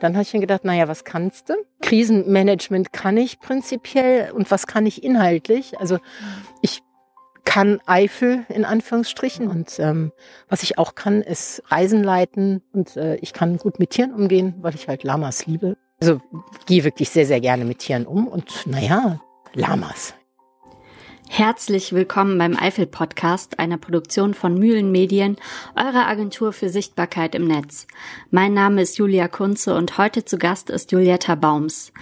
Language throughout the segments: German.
Dann habe ich mir gedacht, naja, was kannst du? Krisenmanagement kann ich prinzipiell und was kann ich inhaltlich? Also ich kann Eifel in Anführungsstrichen und ähm, was ich auch kann, ist Reisen leiten und äh, ich kann gut mit Tieren umgehen, weil ich halt Lamas liebe. Also gehe wirklich sehr, sehr gerne mit Tieren um und naja, Lamas. Herzlich willkommen beim Eifel Podcast, einer Produktion von Mühlen Medien, eurer Agentur für Sichtbarkeit im Netz. Mein Name ist Julia Kunze und heute zu Gast ist Julietta Baums.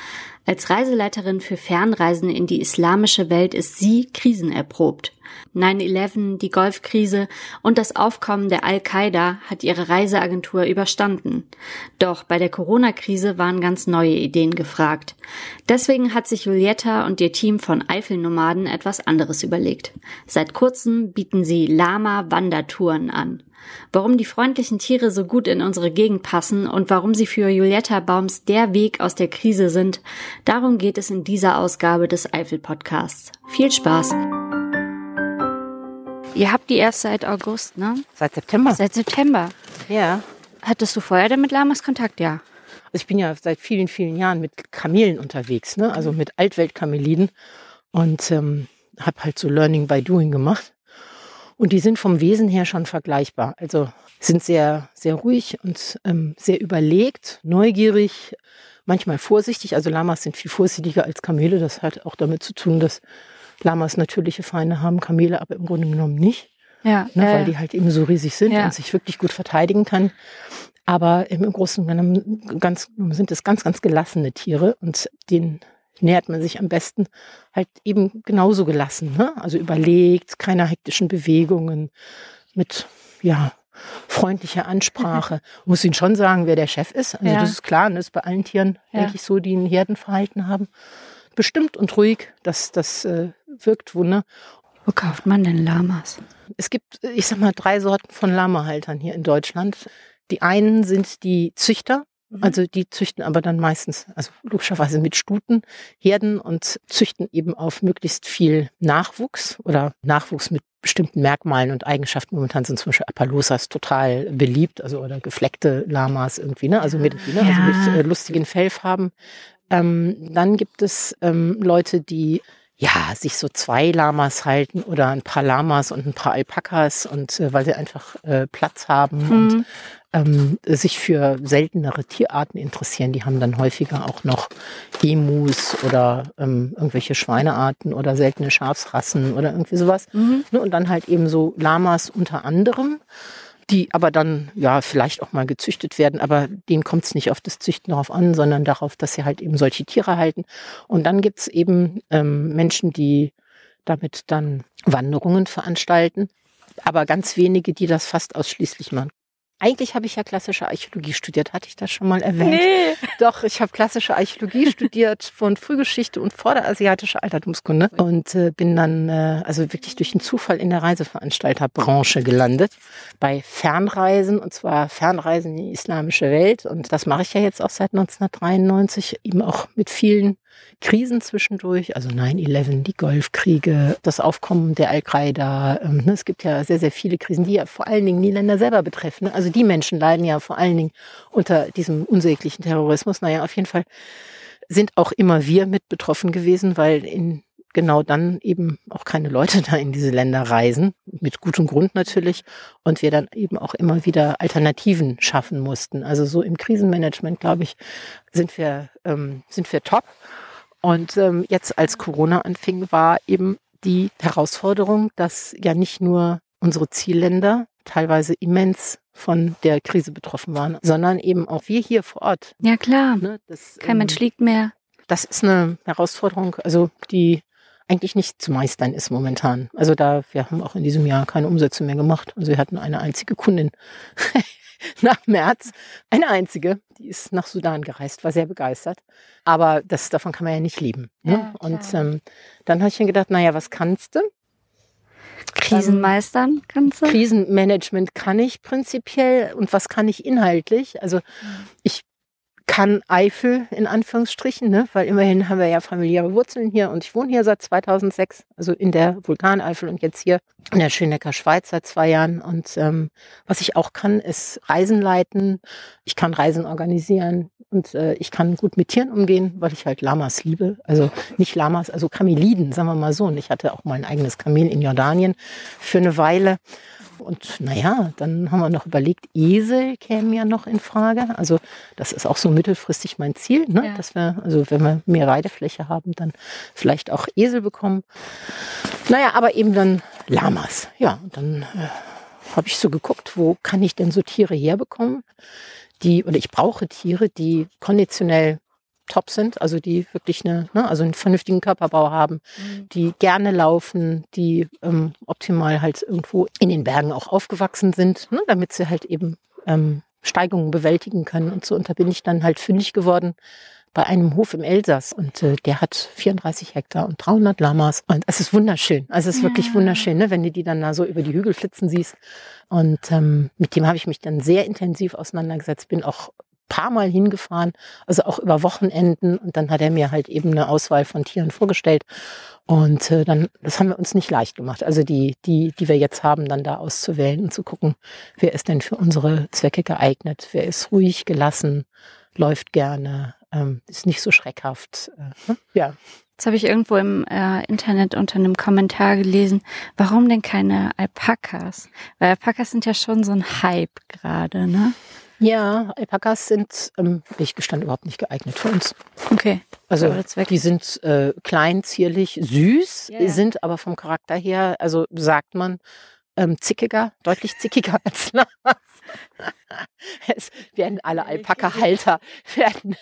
Als Reiseleiterin für Fernreisen in die islamische Welt ist sie krisenerprobt. 9-11, die Golfkrise und das Aufkommen der Al-Qaida hat ihre Reiseagentur überstanden. Doch bei der Corona-Krise waren ganz neue Ideen gefragt. Deswegen hat sich Julietta und ihr Team von Eifelnomaden etwas anderes überlegt. Seit kurzem bieten sie Lama-Wandertouren an. Warum die freundlichen Tiere so gut in unsere Gegend passen und warum sie für Julietta Baums der Weg aus der Krise sind, darum geht es in dieser Ausgabe des Eifel Podcasts. Viel Spaß! Ihr habt die erst seit August, ne? Seit September. Seit September. Ja. Hattest du vorher denn mit Lamas Kontakt? Ja. Also ich bin ja seit vielen, vielen Jahren mit Kamelen unterwegs, ne? also mit Altweltkameliden und ähm, habe halt so Learning by Doing gemacht. Und die sind vom Wesen her schon vergleichbar. Also sind sehr, sehr ruhig und ähm, sehr überlegt, neugierig, manchmal vorsichtig. Also Lamas sind viel vorsichtiger als Kamele. Das hat auch damit zu tun, dass Lamas natürliche Feinde haben, Kamele aber im Grunde genommen nicht. Ja, ne, ja, weil die halt eben so riesig sind Ja. und sich wirklich gut verteidigen kann. Aber im Großen und Ganzen ganz, sind es ganz, ganz gelassene Tiere und denen nähert man sich am besten halt eben genauso gelassen. Ne? Also überlegt, keine hektischen Bewegungen, mit ja, freundlicher Ansprache. Muss Ihnen schon sagen, wer der Chef ist. Also Ja. das ist klar, und das ist bei allen Tieren, Ja. denke ich, so, die ein Herdenverhalten haben. Bestimmt und ruhig, das, das äh, wirkt Wunder. Wo kauft man denn Lamas? Es gibt, ich sag mal, drei Sorten von Lamahaltern hier in Deutschland. Die einen sind die Züchter, Mhm. also die züchten aber dann meistens, also logischerweise mit Stuten, Herden und züchten eben auf möglichst viel Nachwuchs oder Nachwuchs mit bestimmten Merkmalen und Eigenschaften. Momentan sind zum Beispiel Appaloosas total beliebt, also oder gefleckte Lamas irgendwie, ne? Also mit, ne? also mit äh, lustigen Fellfarben. Ähm, dann gibt es ähm, Leute, die ja, sich so zwei Lamas halten oder ein paar Lamas und ein paar Alpakas und äh, weil sie einfach äh, Platz haben und Mhm. ähm, sich für seltenere Tierarten interessieren. Die haben dann häufiger auch noch Emus oder ähm, irgendwelche Schweinearten oder seltene Schafsrassen oder irgendwie sowas. Mhm. Ne? Und dann halt eben so Lamas unter anderem, die aber dann ja vielleicht auch mal gezüchtet werden, aber denen kommt es nicht auf das Züchten darauf an, sondern darauf, dass sie halt eben solche Tiere halten. Und dann gibt's eben ähm, Menschen, die damit dann Wanderungen veranstalten, aber ganz wenige, die das fast ausschließlich machen. Eigentlich habe ich ja klassische Archäologie studiert, hatte ich das schon mal erwähnt? Nee. Doch, ich habe klassische Archäologie studiert von Frühgeschichte und vorderasiatische Altertumskunde und äh, bin dann äh, also wirklich durch einen Zufall in der Reiseveranstalterbranche gelandet bei Fernreisen und zwar Fernreisen in die islamische Welt und das mache ich ja jetzt auch seit 1993 eben auch mit vielen Krisen zwischendurch, also 9-11, die Golfkriege, das Aufkommen der Al-Qaida. Ähm, ne, es gibt ja sehr, sehr viele Krisen, die ja vor allen Dingen die Länder selber betreffen. Ne? Also die Menschen leiden ja vor allen Dingen unter diesem unsäglichen Terrorismus. Naja, auf jeden Fall sind auch immer wir mit betroffen gewesen, weil in genau dann eben auch keine Leute da in diese Länder reisen, mit gutem Grund natürlich, und wir dann eben auch immer wieder Alternativen schaffen mussten. Also so im Krisenmanagement, glaube ich, sind wir, ähm, sind wir top. Und ähm, jetzt, als Corona anfing, war eben die Herausforderung, dass ja nicht nur unsere Zielländer teilweise immens von der Krise betroffen waren, sondern eben auch wir hier vor Ort. Ja, klar. Ne? Das, Kein ähm, Mensch liegt mehr. das ist eine Herausforderung, also die eigentlich nicht zu meistern ist momentan. Also da, wir haben auch in diesem Jahr keine Umsätze mehr gemacht. Also wir hatten eine einzige Kundin nach März, eine einzige, die ist nach Sudan gereist, war sehr begeistert. Aber das, davon kann man ja nicht leben. Ne? Ja, Und ähm, dann habe ich mir gedacht, naja, was kannst du? Krisen meistern kannst du? Krisenmanagement kann ich prinzipiell und was kann ich inhaltlich? Also ich kann Eifel in Anführungsstrichen, ne? weil immerhin haben wir ja familiäre Wurzeln hier und ich wohne hier seit 2006, also in der Vulkaneifel und jetzt hier in der Schönecker Schweiz seit zwei Jahren. Und ähm, was ich auch kann, ist Reisen leiten. Ich kann Reisen organisieren und äh, ich kann gut mit Tieren umgehen, weil ich halt Lamas liebe. Also nicht Lamas, also Kameliden, sagen wir mal so. Und ich hatte auch mal ein eigenes Kamel in Jordanien für eine Weile. Und naja, dann haben wir noch überlegt, Esel kämen ja noch in Frage. Also das ist auch so mittelfristig mein Ziel, ne? Ja. dass wir, also wenn wir mehr Weidefläche haben, dann vielleicht auch Esel bekommen. Naja, aber eben dann Lamas. Ja, und dann äh, habe ich so geguckt, wo kann ich denn so Tiere herbekommen, die, oder ich brauche Tiere, die konditionell top sind, also die wirklich eine, ne, also einen vernünftigen Körperbau haben, mhm. die gerne laufen, die ähm, optimal halt irgendwo in den Bergen auch aufgewachsen sind, ne, damit sie halt eben ähm, Steigungen bewältigen können. Und so und da bin ich dann halt fündig geworden bei einem Hof im Elsass und äh, der hat 34 Hektar und 300 Lamas und es ist wunderschön. Also es ist ja. wirklich wunderschön, ne, wenn du die dann da so über die Hügel flitzen siehst. Und ähm, mit dem habe ich mich dann sehr intensiv auseinandergesetzt, bin auch paar Mal hingefahren, also auch über Wochenenden. Und dann hat er mir halt eben eine Auswahl von Tieren vorgestellt. Und äh, dann, das haben wir uns nicht leicht gemacht. Also die, die, die wir jetzt haben, dann da auszuwählen und zu gucken, wer ist denn für unsere Zwecke geeignet, wer ist ruhig, gelassen, läuft gerne, ähm, ist nicht so schreckhaft. Äh, ne? ja. Jetzt habe ich irgendwo im äh, Internet unter einem Kommentar gelesen, warum denn keine Alpakas? Weil Alpakas sind ja schon so ein Hype gerade, ne? Ja, Alpakas sind, ähm, ich gestanden, überhaupt nicht geeignet für uns. Okay. Also die sind äh, klein, zierlich, süß, ja, ja. sind aber vom Charakter her, also sagt man, ähm, zickiger, deutlich zickiger als Lamas. es werden alle Alpaka-Halter werden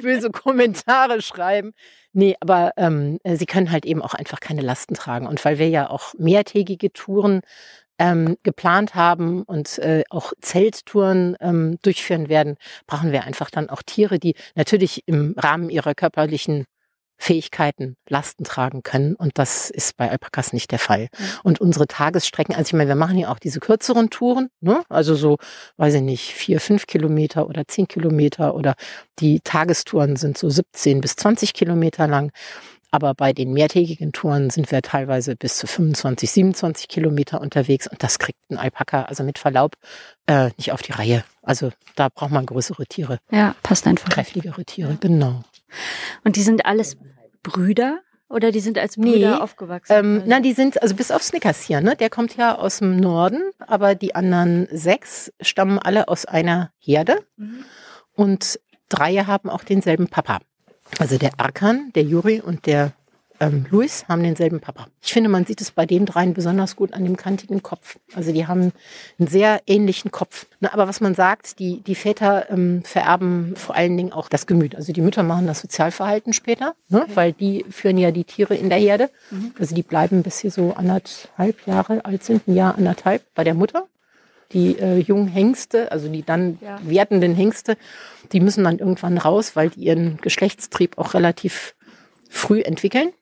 böse Kommentare schreiben. Nee, aber ähm, sie können halt eben auch einfach keine Lasten tragen. Und weil wir ja auch mehrtägige Touren ähm, geplant haben und äh, auch Zelttouren ähm, durchführen werden, brauchen wir einfach dann auch Tiere, die natürlich im Rahmen ihrer körperlichen Fähigkeiten Lasten tragen können. Und das ist bei Alpakas nicht der Fall. Und unsere Tagesstrecken, also ich meine, wir machen ja auch diese kürzeren Touren, ne? also so, weiß ich nicht, vier, fünf Kilometer oder zehn Kilometer oder die Tagestouren sind so 17 bis 20 Kilometer lang. Aber bei den mehrtägigen Touren sind wir teilweise bis zu 25, 27 Kilometer unterwegs und das kriegt ein Alpaka, also mit Verlaub, äh, nicht auf die Reihe. Also da braucht man größere Tiere. Ja, passt einfach. Kräftigere Tiere, genau. Und die sind alles Brüder? Oder die sind als Brüder nee, aufgewachsen? Ähm, also? Nein, die sind, also bis auf Snickers hier, ne? Der kommt ja aus dem Norden, aber die anderen sechs stammen alle aus einer Herde. Mhm. Und drei haben auch denselben Papa. Also der Erkan, der Juri und der ähm, Luis haben denselben Papa. Ich finde, man sieht es bei den dreien besonders gut an dem kantigen Kopf. Also die haben einen sehr ähnlichen Kopf. Na, aber was man sagt, die, die Väter ähm, vererben vor allen Dingen auch das Gemüt. Also die Mütter machen das Sozialverhalten später, ne? Okay. weil die führen ja die Tiere in der Herde. Mhm. Also die bleiben bis sie so anderthalb Jahre alt sind, ein Jahr anderthalb bei der Mutter die äh, jungen Hengste, also die dann ja. werdenden Hengste, die müssen dann irgendwann raus, weil die ihren Geschlechtstrieb auch relativ früh entwickeln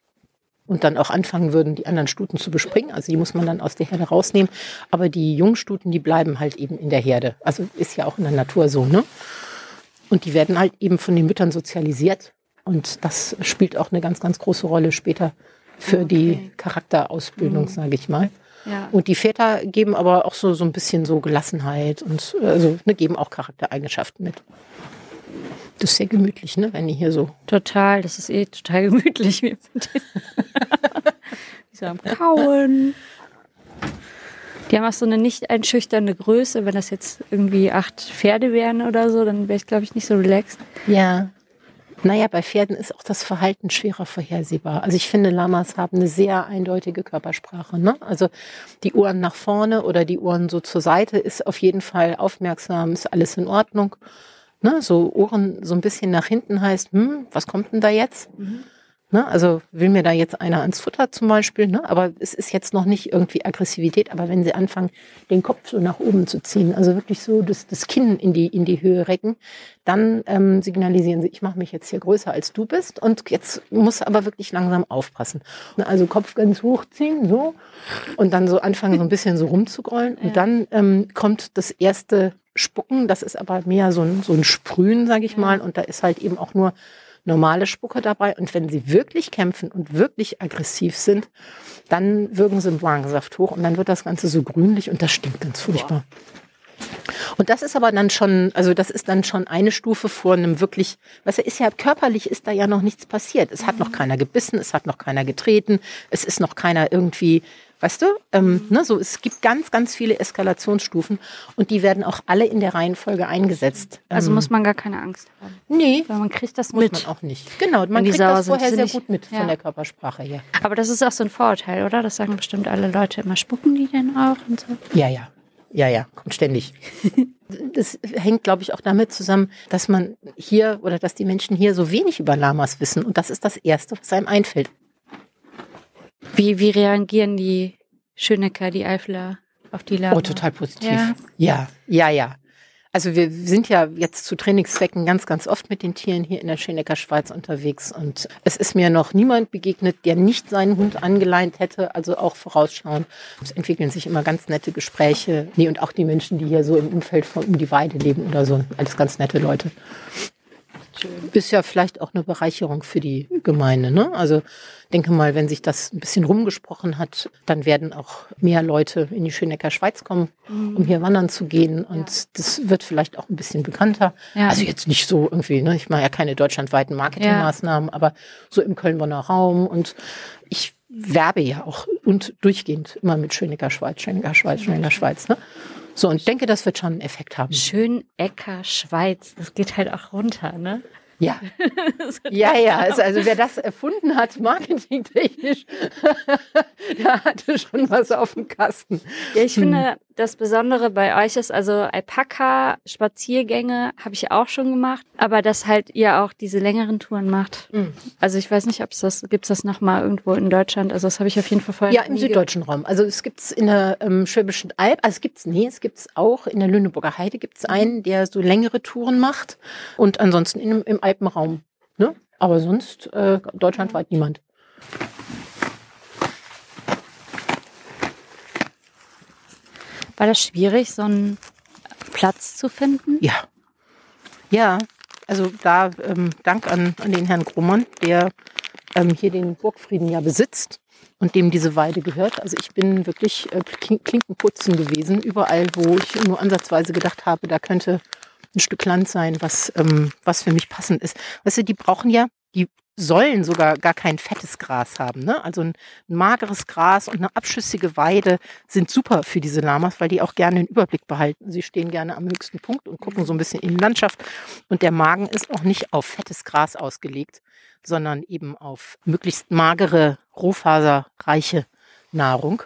und dann auch anfangen würden, die anderen Stuten zu bespringen. Also die muss man dann aus der Herde rausnehmen. Aber die Jungstuten, die bleiben halt eben in der Herde. Also ist ja auch in der Natur so, ne? Und die werden halt eben von den Müttern sozialisiert. Und das spielt auch eine ganz, ganz große Rolle später für okay. die Charakterausbildung, mhm. sage ich mal. Ja. Und die Väter geben aber auch so, so ein bisschen so Gelassenheit und also ne, geben auch Charaktereigenschaften mit. Das ist sehr gemütlich, ne, wenn die hier so. Total, das ist eh total gemütlich. Wie so am Kauen. Die haben auch so eine nicht einschüchternde Größe. Wenn das jetzt irgendwie acht Pferde wären oder so, dann wäre ich, glaube ich, nicht so relaxed. Ja. Naja, bei Pferden ist auch das Verhalten schwerer vorhersehbar. Also ich finde, Lamas haben eine sehr eindeutige Körpersprache. Ne? Also die Ohren nach vorne oder die Ohren so zur Seite ist auf jeden Fall aufmerksam, ist alles in Ordnung. Ne? So Ohren so ein bisschen nach hinten heißt, hm, was kommt denn da jetzt? Mhm. Ne? Also will mir da jetzt einer ans Futter zum Beispiel, ne? aber es ist jetzt noch nicht irgendwie Aggressivität, aber wenn sie anfangen, den Kopf so nach oben zu ziehen, also wirklich so das, das Kinn in die, in die Höhe recken, dann ähm, signalisieren sie, ich mache mich jetzt hier größer als du bist und jetzt muss aber wirklich langsam aufpassen. Ne? Also Kopf ganz hochziehen, so und dann so anfangen, so ein bisschen so rumzugrollen ja. und dann ähm, kommt das erste spucken. Das ist aber mehr so ein, so ein Sprühen, sage ich mal. Und da ist halt eben auch nur normale Spucke dabei. Und wenn sie wirklich kämpfen und wirklich aggressiv sind, dann wirken sie im Magensaft hoch und dann wird das Ganze so grünlich und das stinkt ganz furchtbar. Und das ist aber dann schon, also das ist dann schon eine Stufe vor einem wirklich, was ist ja körperlich ist da ja noch nichts passiert. Es hat noch keiner gebissen, es hat noch keiner getreten, es ist noch keiner irgendwie Weißt du? Ähm, ne, so, es gibt ganz, ganz viele Eskalationsstufen und die werden auch alle in der Reihenfolge eingesetzt. Also ähm, muss man gar keine Angst haben. Nee. Weil man kriegt das muss mit. man auch nicht. Genau, man kriegt sauer das vorher sehr nicht- gut mit ja. von der Körpersprache her. Aber das ist auch so ein Vorurteil, oder? Das sagen bestimmt alle Leute immer. Spucken die denn auch und so? Ja, ja. Ja, ja, kommt ständig. Das hängt, glaube ich, auch damit zusammen, dass man hier oder dass die Menschen hier so wenig über Lamas wissen. Und das ist das Erste, was einem einfällt. Wie, wie reagieren die Schönecker, die Eifler auf die Lama? Oh, total positiv. Ja. Ja, ja, ja. Also wir sind ja jetzt zu Trainingszwecken ganz, ganz oft mit den Tieren hier in der Schönecker Schweiz unterwegs und es ist mir noch niemand begegnet, der nicht seinen Hund angeleint hätte, also auch vorausschauen. Es entwickeln sich immer ganz nette Gespräche. Nee, und auch die Menschen, die hier so im Umfeld von um die Weide leben oder so, alles ganz nette Leute. Ist ja vielleicht auch eine Bereicherung für die Gemeinde. Ne? Also denke mal, wenn sich das ein bisschen rumgesprochen hat, dann werden auch mehr Leute in die Schönecker Schweiz kommen, um hier wandern zu gehen. Und das wird vielleicht auch ein bisschen bekannter. Ja. Also jetzt nicht so irgendwie, ne? ich mache ja keine deutschlandweiten Marketingmaßnahmen, aber so im Köln-Bonner Raum. Und ich werbe ja auch und durchgehend immer mit Schönecker Schweiz, Schönecker Schweiz, Schönecker Schweiz. Ne? So, und denke, das wird schon einen Effekt haben. Schönecker Schweiz. Das geht halt auch runter, ne? Ja. Ja, ja, also, also wer das erfunden hat, marketingtechnisch, der hatte schon was auf dem Kasten. Ja, ich finde, das Besondere bei euch ist, also Alpaka-Spaziergänge habe ich auch schon gemacht, aber dass halt ihr auch diese längeren Touren macht. Mhm. Also ich weiß nicht, ob es das, gibt's das nochmal irgendwo in Deutschland? Also das habe ich auf jeden Fall vorher Ja, noch im süddeutschen Raum. Also es gibt's in der ähm, Schwäbischen Alb, also es gibt's, nee, es gibt's auch in der Lüneburger Heide gibt's einen, der so längere Touren macht und ansonsten in, im Alpenraum. Ne? Aber sonst äh, deutschlandweit niemand. War das schwierig, so einen Platz zu finden? Ja. Ja, also da ähm, Dank an, an den Herrn Grummann, der ähm, hier den Burgfrieden ja besitzt und dem diese Weide gehört. Also ich bin wirklich äh, Klin- Klinkenputzen gewesen, überall, wo ich nur ansatzweise gedacht habe, da könnte ein Stück Land sein, was, ähm, was für mich passend ist. Weißt du, die brauchen ja, die sollen sogar gar kein fettes Gras haben. Ne? Also ein, mageres Gras und eine abschüssige Weide sind super für diese Lamas, weil die auch gerne den Überblick behalten. Sie stehen gerne am höchsten Punkt und gucken so ein bisschen in die Landschaft. Und der Magen ist auch nicht auf fettes Gras ausgelegt, sondern eben auf möglichst magere, rohfaserreiche Nahrung.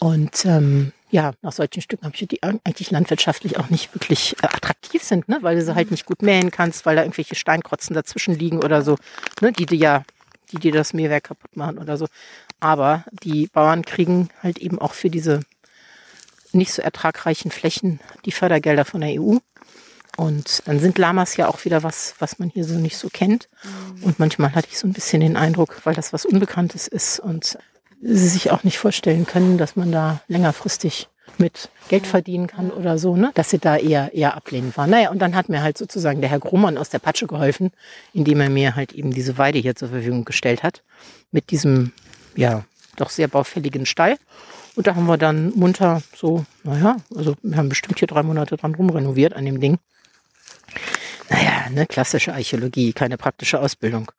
Und ähm, ja, nach solchen Stücken habe ich die eigentlich landwirtschaftlich auch nicht wirklich äh, attraktiv sind, ne? weil du sie halt nicht gut mähen kannst, weil da irgendwelche Steinkrotzen dazwischen liegen oder so, ne? die dir ja, die dir das Mähwerk kaputt machen oder so. Aber die Bauern kriegen halt eben auch für diese nicht so ertragreichen Flächen die Fördergelder von der EU. Und dann sind Lamas ja auch wieder was, was man hier so nicht so kennt. Und manchmal hatte ich so ein bisschen den Eindruck, weil das was Unbekanntes ist und sie sich auch nicht vorstellen können, dass man da längerfristig mit Geld verdienen kann oder so, ne? dass sie da eher, eher ablehnend waren. Naja, und dann hat mir halt sozusagen der Herr Grummann aus der Patsche geholfen, indem er mir halt eben diese Weide hier zur Verfügung gestellt hat, mit diesem, ja, doch sehr baufälligen Stall. Und da haben wir dann munter so, naja, also wir haben bestimmt hier drei Monate dran rumrenoviert an dem Ding. Naja, ne, klassische Archäologie, keine praktische Ausbildung.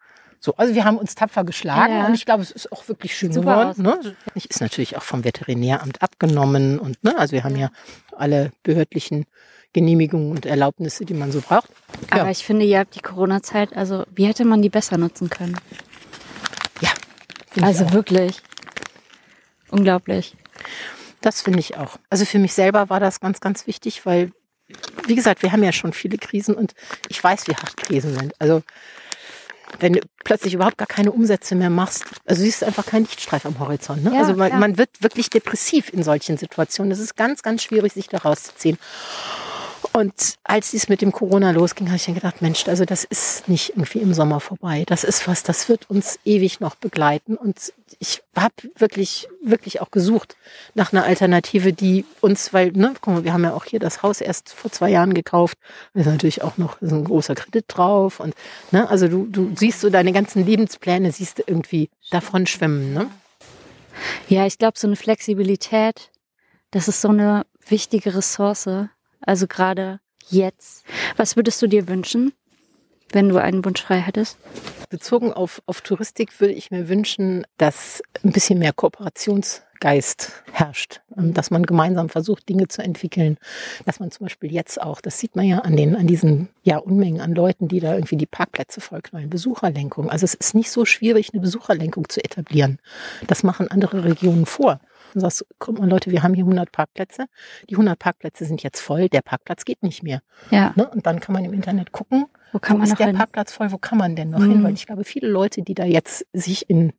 So, also wir haben uns tapfer geschlagen Ja. und ich glaube, es ist auch wirklich schön Super geworden. Ne? Ich ist natürlich auch vom Veterinäramt abgenommen und ne, also wir haben ja alle behördlichen Genehmigungen und Erlaubnisse, die man so braucht. Aber Ja. ich finde, ihr habt die Corona-Zeit, also wie hätte man die besser nutzen können? Ja, Also wirklich. Unglaublich. Das finde ich auch. Also für mich selber war das ganz, ganz wichtig, weil, wie gesagt, wir haben ja schon viele Krisen und ich weiß, wie hart Krisen sind. Also wenn du plötzlich überhaupt gar keine Umsätze mehr machst, also siehst du einfach keinen Lichtstreif am Horizont. Ne? Ja, also man, ja. man wird wirklich depressiv in solchen Situationen. Es ist ganz, ganz schwierig, sich da rauszuziehen. Und als es mit dem Corona losging, habe ich dann gedacht, Mensch, also das ist nicht irgendwie im Sommer vorbei. Das ist was, das wird uns ewig noch begleiten. Und ich habe wirklich, wirklich auch gesucht nach einer Alternative, die uns, weil, ne, guck mal, wir haben ja auch hier das Haus erst vor zwei Jahren gekauft. Da ist natürlich auch noch ist ein großer Kredit drauf. Und ne, also du, du siehst so deine ganzen Lebenspläne, siehst du irgendwie davon schwimmen. Ne? Ja, ich glaube, so eine Flexibilität, das ist so eine wichtige Ressource. Also gerade jetzt. Was würdest du dir wünschen, wenn du einen Wunsch frei hättest? Bezogen auf, auf Touristik würde ich mir wünschen, dass ein bisschen mehr Kooperationsgeist herrscht, ähm, dass man gemeinsam versucht, Dinge zu entwickeln, dass man zum Beispiel jetzt auch, das sieht man ja an den, an diesen, ja, Unmengen an Leuten, die da irgendwie die Parkplätze vollknallen, Besucherlenkung. Also es ist nicht so schwierig, eine Besucherlenkung zu etablieren. Das machen andere Regionen vor und sagst, guck mal Leute, wir haben hier 100 Parkplätze. Die 100 Parkplätze sind jetzt voll, der Parkplatz geht nicht mehr. Ja. Ne? Und dann kann man im Internet gucken, wo, kann wo man ist der hin? Parkplatz voll, wo kann man denn noch mhm. hin? Weil ich glaube, viele Leute, die da jetzt sich in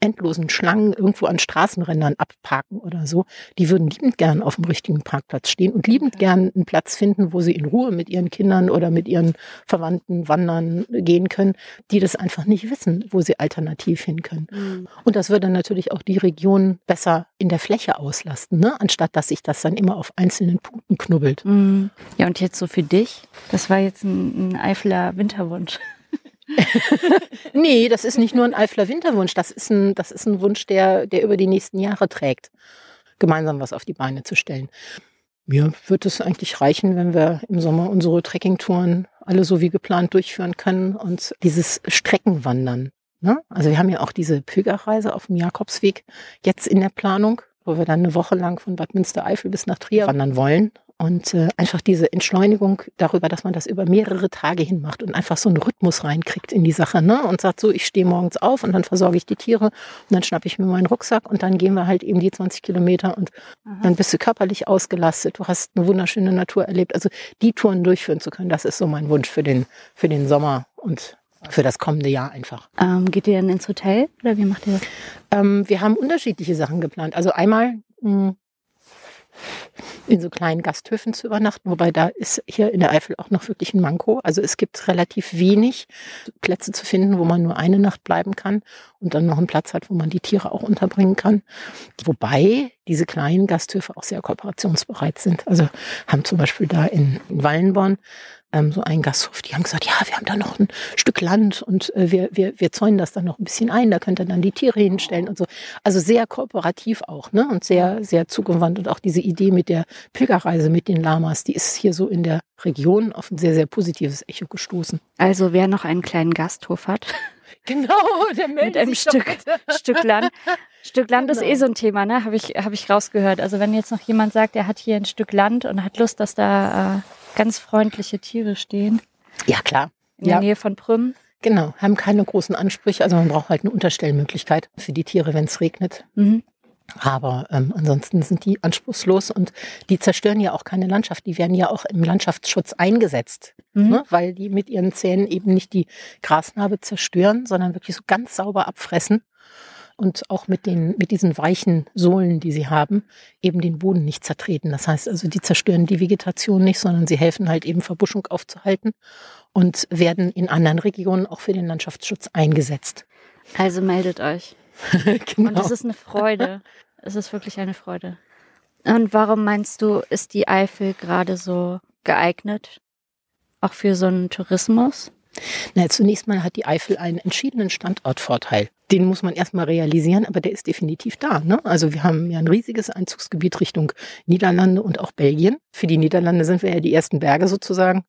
endlosen Schlangen irgendwo an Straßenrändern abparken oder so, die würden liebend gern auf dem richtigen Parkplatz stehen und liebend gern einen Platz finden, wo sie in Ruhe mit ihren Kindern oder mit ihren Verwandten wandern gehen können, die das einfach nicht wissen, wo sie alternativ hin können. Mhm. Und das würde natürlich auch die Region besser in der Fläche auslasten, ne? anstatt dass sich das dann immer auf einzelnen Punkten knubbelt. Mhm. Ja, und jetzt so für dich, das war jetzt ein, ein Eifeler Winterwunsch. nee, das ist nicht nur ein Eifler Winterwunsch, das ist ein, das ist ein Wunsch, der, der über die nächsten Jahre trägt, gemeinsam was auf die Beine zu stellen. Mir wird es eigentlich reichen, wenn wir im Sommer unsere Trekkingtouren alle so wie geplant durchführen können und dieses Streckenwandern. Ne? Also wir haben ja auch diese Pilgerreise auf dem Jakobsweg jetzt in der Planung, wo wir dann eine Woche lang von Bad Münstereifel bis nach Trier wandern wollen. Und äh, einfach diese Entschleunigung darüber, dass man das über mehrere Tage hin macht und einfach so einen Rhythmus reinkriegt in die Sache, ne? Und sagt so, ich stehe morgens auf und dann versorge ich die Tiere und dann schnappe ich mir meinen Rucksack und dann gehen wir halt eben die 20 Kilometer und Aha. dann bist du körperlich ausgelastet. Du hast eine wunderschöne Natur erlebt. Also die Touren durchführen zu können, das ist so mein Wunsch für den, für den Sommer und für das kommende Jahr einfach. Ähm, geht ihr dann ins Hotel oder wie macht ihr das? Ähm, wir haben unterschiedliche Sachen geplant. Also einmal mh, hm, in so kleinen Gasthöfen zu übernachten, wobei da ist hier in der Eifel auch noch wirklich ein Manko. Also es gibt relativ wenig Plätze zu finden, wo man nur eine Nacht bleiben kann und dann noch einen Platz hat, wo man die Tiere auch unterbringen kann. Wobei diese kleinen Gasthöfe auch sehr kooperationsbereit sind. Also haben zum Beispiel da in, Wallenborn ähm, so einen Gasthof, die haben gesagt, ja, wir haben da noch ein Stück Land und äh, wir, wir, wir zäunen das dann noch ein bisschen ein, da könnt ihr dann die Tiere hinstellen und so. Also sehr kooperativ auch, ne? Und sehr, sehr zugewandt. Und auch diese Idee mit der Pilgerreise mit den Lamas, die ist hier so in der Region auf ein sehr, sehr positives Echo gestoßen. Also wer noch einen kleinen Gasthof hat. Genau, der meldet mit einem Stück, Stück Land. Stück Land genau. ist eh so ein Thema, ne? Habe ich, hab ich rausgehört. Also wenn jetzt noch jemand sagt, er hat hier ein Stück Land und hat Lust, dass da äh, ganz freundliche Tiere stehen. Ja, klar. In ja. der Nähe von Prüm. Genau, haben keine großen Ansprüche. Also man braucht halt eine Unterstellmöglichkeit für die Tiere, wenn es regnet. Mhm. Aber ähm, ansonsten sind die anspruchslos und die zerstören ja auch keine Landschaft. Die werden ja auch im Landschaftsschutz eingesetzt, mhm. ne? weil die mit ihren Zähnen eben nicht die Grasnarbe zerstören, sondern wirklich so ganz sauber abfressen und auch mit den, mit diesen weichen Sohlen, die sie haben, eben den Boden nicht zertreten. Das heißt also, die zerstören die Vegetation nicht, sondern sie helfen halt eben Verbuschung aufzuhalten und werden in anderen Regionen auch für den Landschaftsschutz eingesetzt. Also meldet euch. genau. Und es ist eine Freude. Es ist wirklich eine Freude. Und warum meinst du, ist die Eifel gerade so geeignet? Auch für so einen Tourismus? Na, zunächst mal hat die Eifel einen entschiedenen Standortvorteil. Den muss man erstmal realisieren, aber der ist definitiv da. Ne? Also wir haben ja ein riesiges Einzugsgebiet Richtung Niederlande und auch Belgien. Für die Niederlande sind wir ja die ersten Berge sozusagen.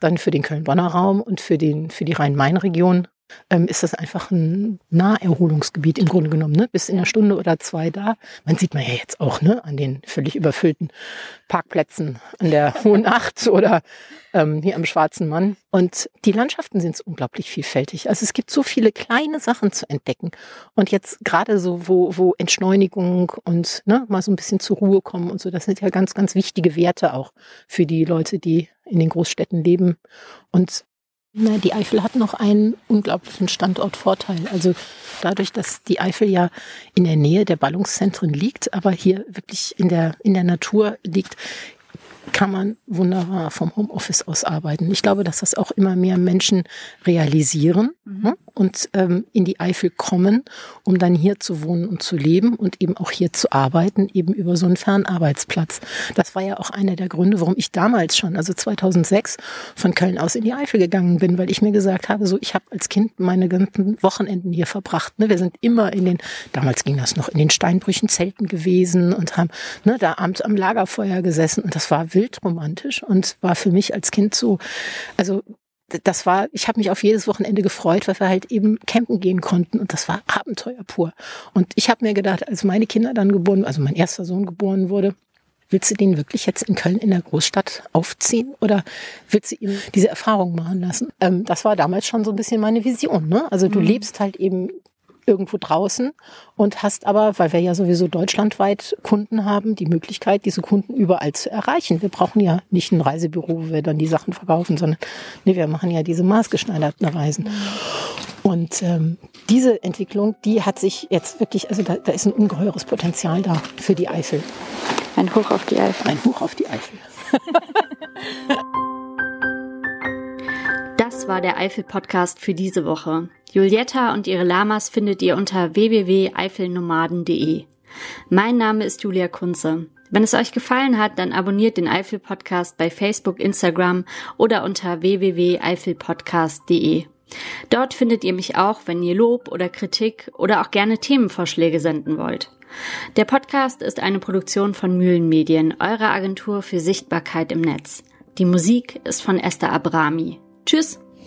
Dann für den Köln-Bonner Raum und für, den, für die Rhein-Main-Region ähm, ist das einfach ein Naherholungsgebiet im Grunde genommen, ne? bis in einer Stunde oder zwei da. Man sieht man ja jetzt auch ne? an den völlig überfüllten Parkplätzen an der Hohen Acht oder ähm, hier am Schwarzen Mann. Und die Landschaften sind unglaublich vielfältig. Also es gibt so viele kleine Sachen zu entdecken. Und jetzt gerade so, wo, wo Entschleunigung und ne, mal so ein bisschen zur Ruhe kommen und so, das sind ja ganz, ganz wichtige Werte auch für die Leute, die in den Großstädten leben. Und na, die Eifel hat noch einen unglaublichen Standortvorteil. Also dadurch, dass die Eifel ja in der Nähe der Ballungszentren liegt, aber hier wirklich in der, in der Natur liegt, kann man wunderbar vom Homeoffice aus arbeiten. Ich glaube, dass das auch immer mehr Menschen realisieren mhm. ne? und ähm, in die Eifel kommen, um dann hier zu wohnen und zu leben und eben auch hier zu arbeiten, eben über so einen Fernarbeitsplatz. Das war ja auch einer der Gründe, warum ich damals schon, also 2006, von Köln aus in die Eifel gegangen bin, weil ich mir gesagt habe, so ich habe als Kind meine ganzen Wochenenden hier verbracht. Ne? Wir sind immer in den, damals ging das noch, in den Steinbrüchen Zelten gewesen und haben ne, da abends am Lagerfeuer gesessen und das war wild romantisch und war für mich als Kind so, also das war, ich habe mich auf jedes Wochenende gefreut, weil wir halt eben campen gehen konnten und das war Abenteuer pur. Und ich habe mir gedacht, als meine Kinder dann geboren, also mein erster Sohn geboren wurde, willst du den wirklich jetzt in Köln in der Großstadt aufziehen oder willst du ihm diese Erfahrung machen lassen? Ähm, das war damals schon so ein bisschen meine Vision. Ne? Also du mhm. lebst halt eben irgendwo draußen und hast aber, weil wir ja sowieso deutschlandweit Kunden haben, die Möglichkeit, diese Kunden überall zu erreichen. Wir brauchen ja nicht ein Reisebüro, wo wir dann die Sachen verkaufen, sondern nee, wir machen ja diese maßgeschneiderten Reisen. Und ähm, diese Entwicklung, die hat sich jetzt wirklich, also da, da ist ein ungeheures Potenzial da für die Eifel. Ein Hoch auf die Eifel. Ein Hoch auf die Eifel. Das war der Eifel-Podcast für diese Woche. Julietta und ihre Lamas findet ihr unter www.eifelnomaden.de. Mein Name ist Julia Kunze. Wenn es euch gefallen hat, dann abonniert den Eifel-Podcast bei Facebook, Instagram oder unter www.eifelpodcast.de. Dort findet ihr mich auch, wenn ihr Lob oder Kritik oder auch gerne Themenvorschläge senden wollt. Der Podcast ist eine Produktion von Mühlenmedien, eurer Agentur für Sichtbarkeit im Netz. Die Musik ist von Esther Abrami. Tschüss,